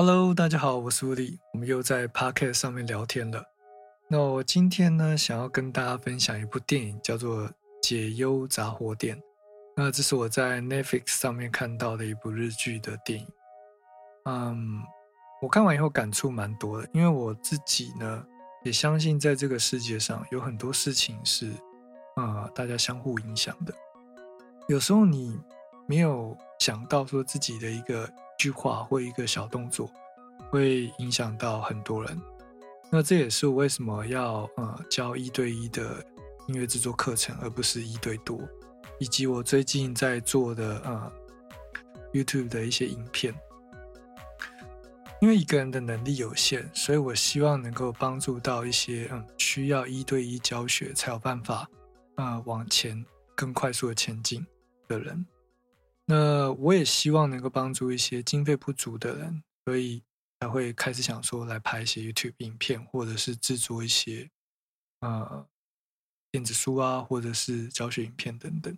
Hello，大家好，我是吴力我们又在 Podcast 上面聊天了。那我今天呢，想要跟大家分享一部电影，叫做《解忧杂货店》。那这是我在 Netflix 上面看到的一部日剧的电影。嗯，我看完以后感触蛮多的，因为我自己呢，也相信在这个世界上有很多事情是，呃，大家相互影响的。有时候你没有想到说自己的一个。一句话或一个小动作，会影响到很多人。那这也是我为什么要呃教一对一的音乐制作课程，而不是一对多，以及我最近在做的呃 YouTube 的一些影片。因为一个人的能力有限，所以我希望能够帮助到一些嗯需要一对一教学才有办法啊往前更快速的前进的人。那我也希望能够帮助一些经费不足的人，所以才会开始想说来拍一些 YouTube 影片，或者是制作一些呃电子书啊，或者是教学影片等等。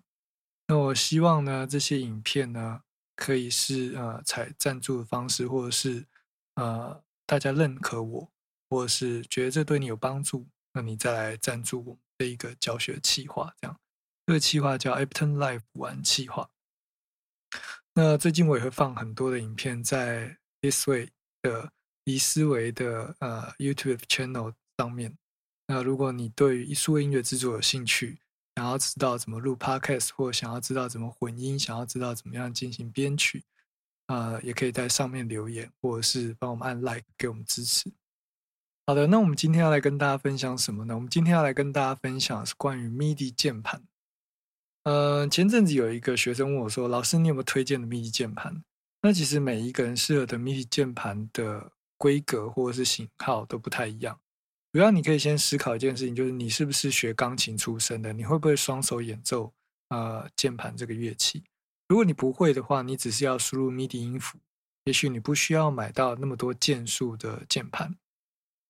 那我希望呢，这些影片呢，可以是呃采赞助的方式，或者是呃大家认可我，或者是觉得这对你有帮助，那你再来赞助我这一个教学企划。这样，这个企划叫 Apton Life 玩企划。那最近我也会放很多的影片在 This Way 的李思维的呃 YouTube channel 上面。那如果你对于艺术音乐制作有兴趣，想要知道怎么录 Podcast，或想要知道怎么混音，想要知道怎么样进行编曲，啊，也可以在上面留言，或者是帮我们按 Like 给我们支持。好的，那我们今天要来跟大家分享什么呢？我们今天要来跟大家分享是关于 MIDI 键盘。呃，前阵子有一个学生问我说：“老师，你有没有推荐的 MIDI 键盘？”那其实每一个人适合的 MIDI 键盘的规格或者是型号都不太一样。主要你可以先思考一件事情，就是你是不是学钢琴出身的？你会不会双手演奏呃键盘这个乐器？如果你不会的话，你只是要输入 MIDI 音符，也许你不需要买到那么多键数的键盘。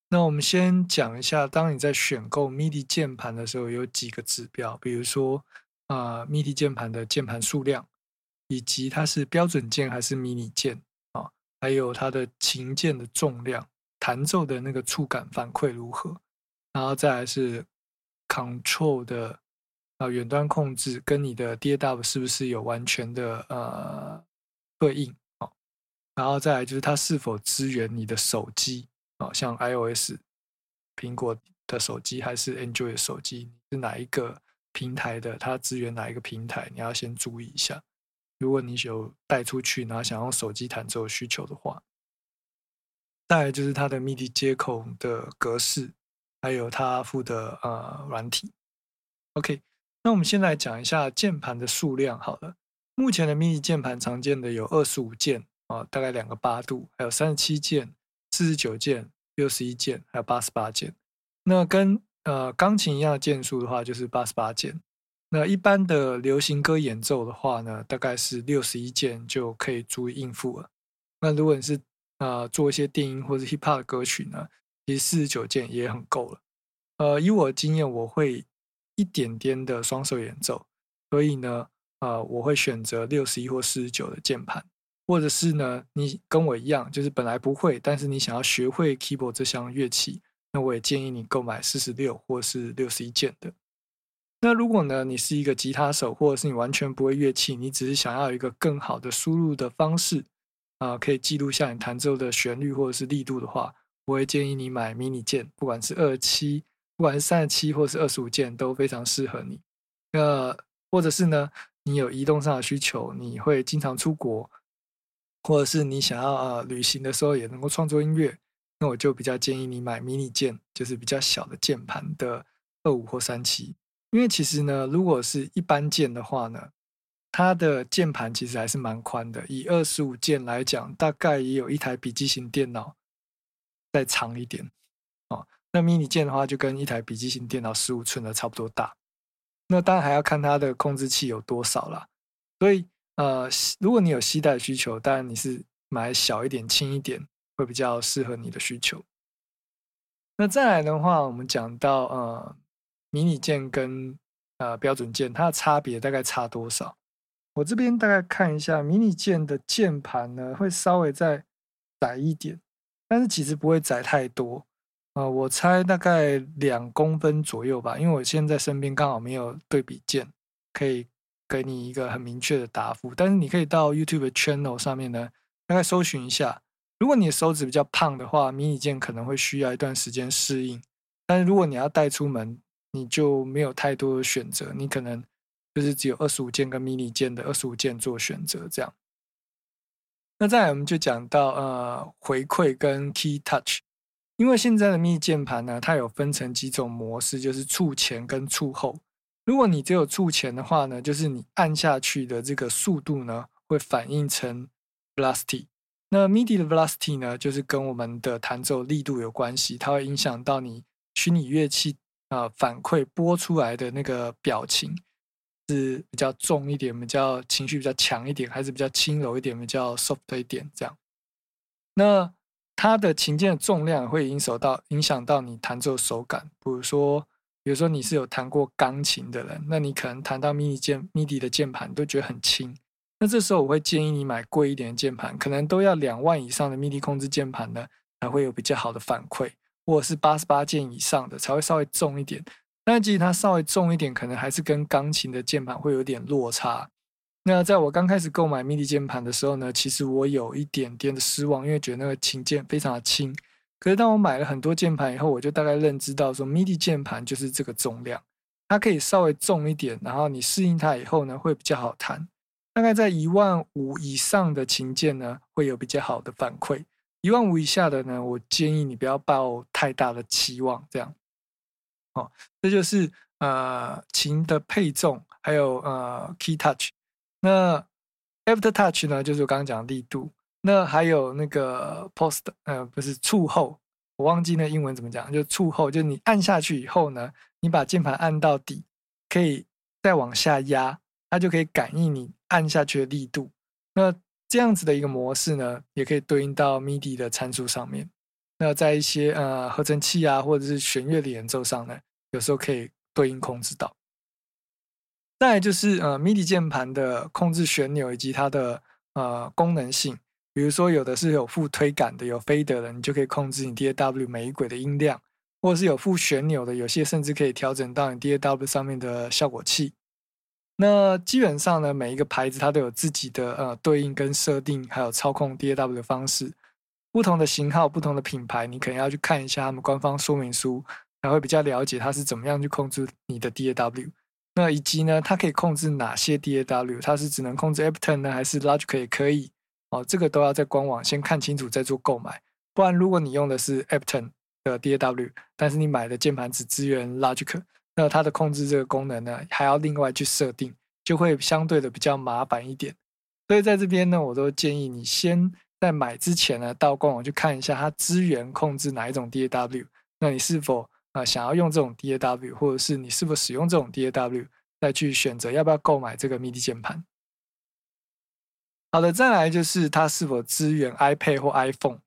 那我们先讲一下，当你在选购 MIDI 键盘的时候，有几个指标，比如说。啊，MIDI 键盘的键盘数量，以及它是标准键还是迷你键啊，还有它的琴键的重量，弹奏的那个触感反馈如何，然后再来是 Control 的啊远端控制跟你的 DAW 是不是有完全的呃对应啊，然后再来就是它是否支援你的手机啊，像 iOS 苹果的手机还是 Android 手机，是哪一个？平台的它支援哪一个平台？你要先注意一下。如果你有带出去，然后想用手机弹奏需求的话，再来就是它的 MIDI 接口的格式，还有它附的呃软体。OK，那我们先来讲一下键盘的数量。好了，目前的 MIDI 键盘常见的有二十五键啊，大概两个八度，还有三十七键、四十九键、六十一键，还有八十八键。那跟呃，钢琴一样的键数的话，就是八十八键。那一般的流行歌演奏的话呢，大概是六十一键就可以足以应付了。那如果你是呃做一些电音或者 hip hop 的歌曲呢，其实四十九键也很够了。呃，以我的经验，我会一点点的双手演奏，所以呢，呃，我会选择六十一或四十九的键盘，或者是呢，你跟我一样，就是本来不会，但是你想要学会 keyboard 这项乐器。那我也建议你购买四十六或是六十一键的。那如果呢，你是一个吉他手，或者是你完全不会乐器，你只是想要一个更好的输入的方式啊，可以记录下你弹奏的旋律或者是力度的话，我会建议你买迷你键，不管是二七，不管是三十七或是二十五键都非常适合你。那或者是呢，你有移动上的需求，你会经常出国，或者是你想要呃旅行的时候也能够创作音乐。那我就比较建议你买迷你键，就是比较小的键盘的二五或三七，因为其实呢，如果是一般键的话呢，它的键盘其实还是蛮宽的。以二十五键来讲，大概也有一台笔记型电脑再长一点哦。那迷你键的话，就跟一台笔记型电脑十五寸的差不多大。那当然还要看它的控制器有多少啦。所以呃，如果你有携带需求，当然你是买小一点、轻一点。会比较适合你的需求。那再来的话，我们讲到呃，迷你键跟呃标准键，它的差别大概差多少？我这边大概看一下，迷你键的键盘呢，会稍微再窄一点，但是其实不会窄太多。呃，我猜大概两公分左右吧，因为我现在身边刚好没有对比键，可以给你一个很明确的答复。但是你可以到 YouTube channel 上面呢，大概搜寻一下。如果你的手指比较胖的话，迷你键可能会需要一段时间适应。但是如果你要带出门，你就没有太多的选择，你可能就是只有二十五键跟迷你键的二十五键做选择这样。那再来我们就讲到呃回馈跟 Key Touch，因为现在的迷你键盘呢，它有分成几种模式，就是触前跟触后。如果你只有触前的话呢，就是你按下去的这个速度呢，会反映成 Velocity。那 MIDI 的 velocity 呢，就是跟我们的弹奏力度有关系，它会影响到你虚拟乐器啊反馈播出来的那个表情是比较重一点，比较情绪比较强一点，还是比较轻柔一点，比较 soft 一点这样。那它的琴键的重量会影响到影响到你弹奏手感，比如说，比如说你是有弹过钢琴的人，那你可能弹到 MIDI 键 MIDI 的键盘都觉得很轻。那这时候我会建议你买贵一点的键盘，可能都要两万以上的 MIDI 控制键盘呢，才会有比较好的反馈，或者是八十八键以上的才会稍微重一点。但其实它稍微重一点，可能还是跟钢琴的键盘会有点落差。那在我刚开始购买 MIDI 键盘的时候呢，其实我有一点点的失望，因为觉得那个琴键非常的轻。可是当我买了很多键盘以后，我就大概认知到说，MIDI 键盘就是这个重量，它可以稍微重一点，然后你适应它以后呢，会比较好弹。大概在一万五以上的琴键呢，会有比较好的反馈。一万五以下的呢，我建议你不要抱太大的期望。这样，哦，这就是呃琴的配重，还有呃 key touch。那 after touch 呢，就是我刚刚讲的力度。那还有那个 post，呃，不是触后，我忘记那英文怎么讲，就触后，就是你按下去以后呢，你把键盘按到底，可以再往下压，它就可以感应你。按下去的力度，那这样子的一个模式呢，也可以对应到 MIDI 的参数上面。那在一些呃合成器啊，或者是弦乐的演奏上呢，有时候可以对应控制到。再就是呃 MIDI 键盘的控制旋钮以及它的呃功能性，比如说有的是有副推杆的，有飞的，你就可以控制你 DAW 每一轨的音量，或者是有副旋钮的，有些甚至可以调整到你 DAW 上面的效果器。那基本上呢，每一个牌子它都有自己的呃对应跟设定，还有操控 DAW 的方式。不同的型号、不同的品牌，你可能要去看一下他们官方说明书，才会比较了解它是怎么样去控制你的 DAW。那以及呢，它可以控制哪些 DAW？它是只能控制 Ableton 呢，还是 Logic 也可以？哦，这个都要在官网先看清楚再做购买。不然，如果你用的是 Ableton 的 DAW，但是你买的键盘只支援 Logic。那它的控制这个功能呢，还要另外去设定，就会相对的比较麻烦一点。所以在这边呢，我都建议你先在买之前呢，到官网去看一下它资源控制哪一种 DAW，那你是否啊想要用这种 DAW，或者是你是否使用这种 DAW，再去选择要不要购买这个 MIDI 键盘。好的，再来就是它是否支援 iPad 或 iPhone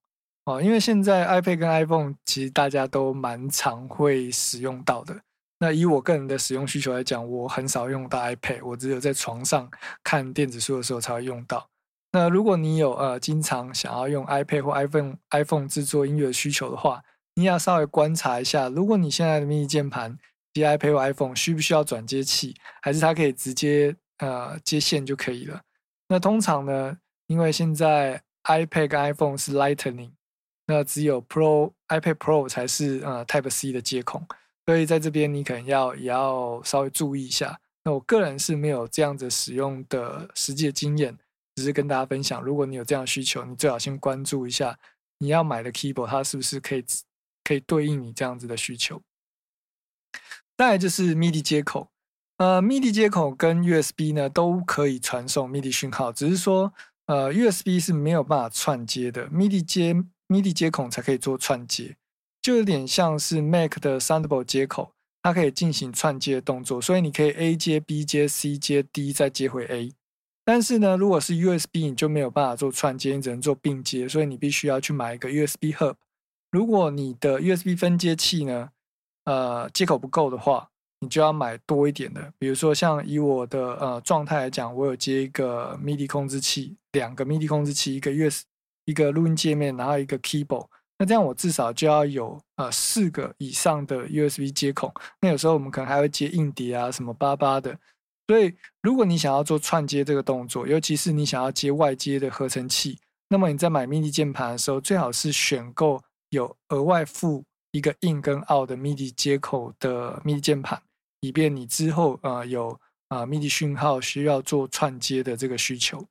哦，因为现在 iPad 跟 iPhone 其实大家都蛮常会使用到的。那以我个人的使用需求来讲，我很少用到 iPad，我只有在床上看电子书的时候才会用到。那如果你有呃经常想要用 iPad 或 iPhone iPhone 制作音乐的需求的话，你要稍微观察一下，如果你现在的 mini 键盘接 iPad 或 iPhone 需不需要转接器，还是它可以直接呃接线就可以了？那通常呢，因为现在 iPad 跟 iPhone 是 Lightning，那只有 Pro iPad Pro 才是呃 Type C 的接孔。所以在这边你可能要也要稍微注意一下。那我个人是没有这样子使用的实际经验，只是跟大家分享。如果你有这样需求，你最好先关注一下你要买的 keyboard，它是不是可以可以对应你这样子的需求。再来就是 MIDI 接口，呃，MIDI 接口跟 USB 呢都可以传送 MIDI 讯号，只是说呃 USB 是没有办法串接的，MIDI 接 MIDI 接孔才可以做串接。就有点像是 Mac 的 Thunderbolt 接口，它可以进行串接动作，所以你可以 A 接 B 接 C 接 D 再接回 A。但是呢，如果是 USB，你就没有办法做串接，你只能做并接，所以你必须要去买一个 USB Hub。如果你的 USB 分接器呢，呃，接口不够的话，你就要买多一点的。比如说像以我的呃状态来讲，我有接一个 MIDI 控制器，两个 MIDI 控制器，一个 USB 一个录音界面，然后一个 keyboard。那这样我至少就要有呃四个以上的 USB 接口。那有时候我们可能还会接硬碟啊，什么巴巴的。所以如果你想要做串接这个动作，尤其是你想要接外接的合成器，那么你在买 MIDI 键盘的时候，最好是选购有额外附一个 in 跟 out 的 MIDI 接口的 MIDI 键盘，以便你之后呃有啊 MIDI 讯号需要做串接的这个需求。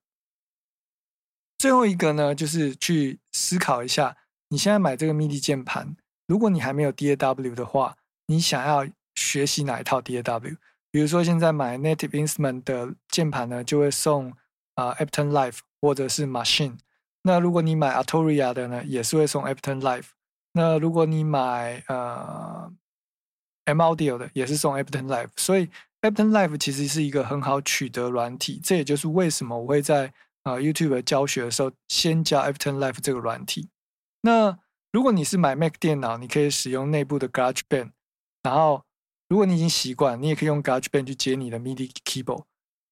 最后一个呢，就是去思考一下。你现在买这个 MIDI 键盘，如果你还没有 DAW 的话，你想要学习哪一套 DAW？比如说现在买 Native Instrument 的键盘呢，就会送啊 Ableton Live 或者是 Machine。那如果你买 Arturia 的呢，也是会送 Ableton Live。那如果你买呃 M Audio 的，也是送 Ableton Live。所以 Ableton Live 其实是一个很好取得软体，这也就是为什么我会在啊 YouTube 教学的时候先教 Ableton Live 这个软体。那如果你是买 Mac 电脑，你可以使用内部的 GarageBand。然后，如果你已经习惯，你也可以用 GarageBand 去接你的 MIDI keyboard。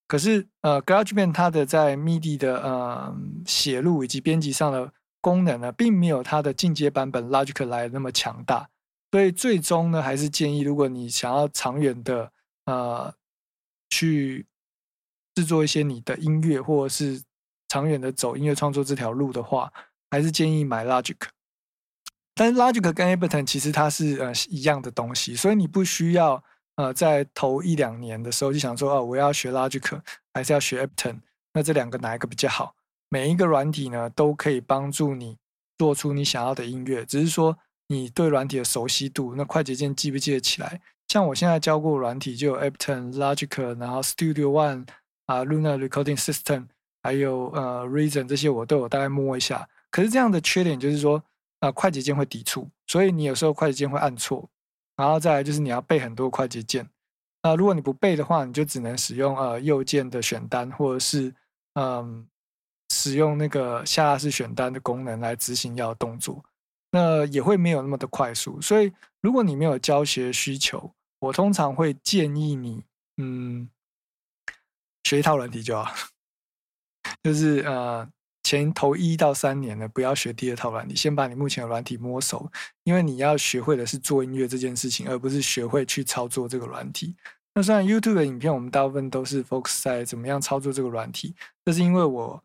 可是，呃，GarageBand 它的在 MIDI 的呃写入以及编辑上的功能呢，并没有它的进阶版本 Logic 来的那么强大。所以，最终呢，还是建议，如果你想要长远的呃去制作一些你的音乐，或者是长远的走音乐创作这条路的话，还是建议买 Logic，但是 Logic 跟 Ableton 其实它是呃一样的东西，所以你不需要呃在头一两年的时候就想说哦我要学 Logic 还是要学 Ableton，那这两个哪一个比较好？每一个软体呢都可以帮助你做出你想要的音乐，只是说你对软体的熟悉度，那快捷键记不记得起来？像我现在教过软体就有 Ableton、Logic，然后 Studio One 啊、Luna Recording System，还有呃 Reason 这些我都有大概摸一下。可是这样的缺点就是说，呃，快捷键会抵触，所以你有时候快捷键会按错，然后再来就是你要背很多快捷键。那如果你不背的话，你就只能使用呃右键的选单，或者是嗯使用那个下拉式选单的功能来执行要动作，那也会没有那么的快速。所以如果你没有教学需求，我通常会建议你嗯学一套软体就好，就是呃。前头一到三年呢，不要学第二套软体，先把你目前的软体摸熟，因为你要学会的是做音乐这件事情，而不是学会去操作这个软体。那虽然 YouTube 的影片我们大部分都是 focus 在怎么样操作这个软体，这是因为我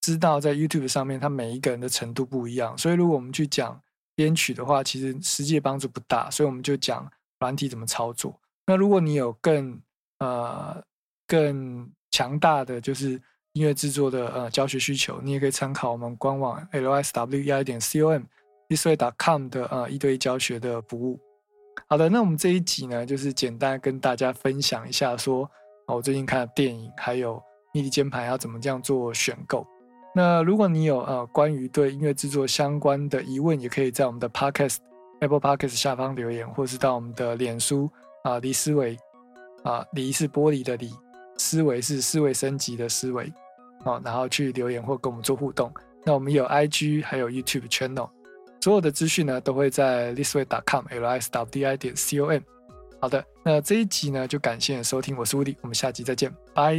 知道在 YouTube 上面，它每一个人的程度不一样，所以如果我们去讲编曲的话，其实实际帮助不大，所以我们就讲软体怎么操作。那如果你有更呃更强大的就是。音乐制作的呃教学需求，你也可以参考我们官网 lswei 点 com this way com 的呃一对一教学的服务。好的，那我们这一集呢，就是简单跟大家分享一下，说我最近看的电影，还有 MIDI 键盘要怎么这样做选购。那如果你有呃关于对音乐制作相关的疑问，也可以在我们的 Podcast Apple Podcast 下方留言，或是到我们的脸书啊李思维啊李是玻璃的李，思维是思维升级的思维。哦，然后去留言或跟我们做互动。那我们有 IG，还有 YouTube channel，所有的资讯呢都会在 thisway.com，l s w d i 点 c o m。好的，那这一集呢就感谢收听，我是 Woody，我们下集再见，拜。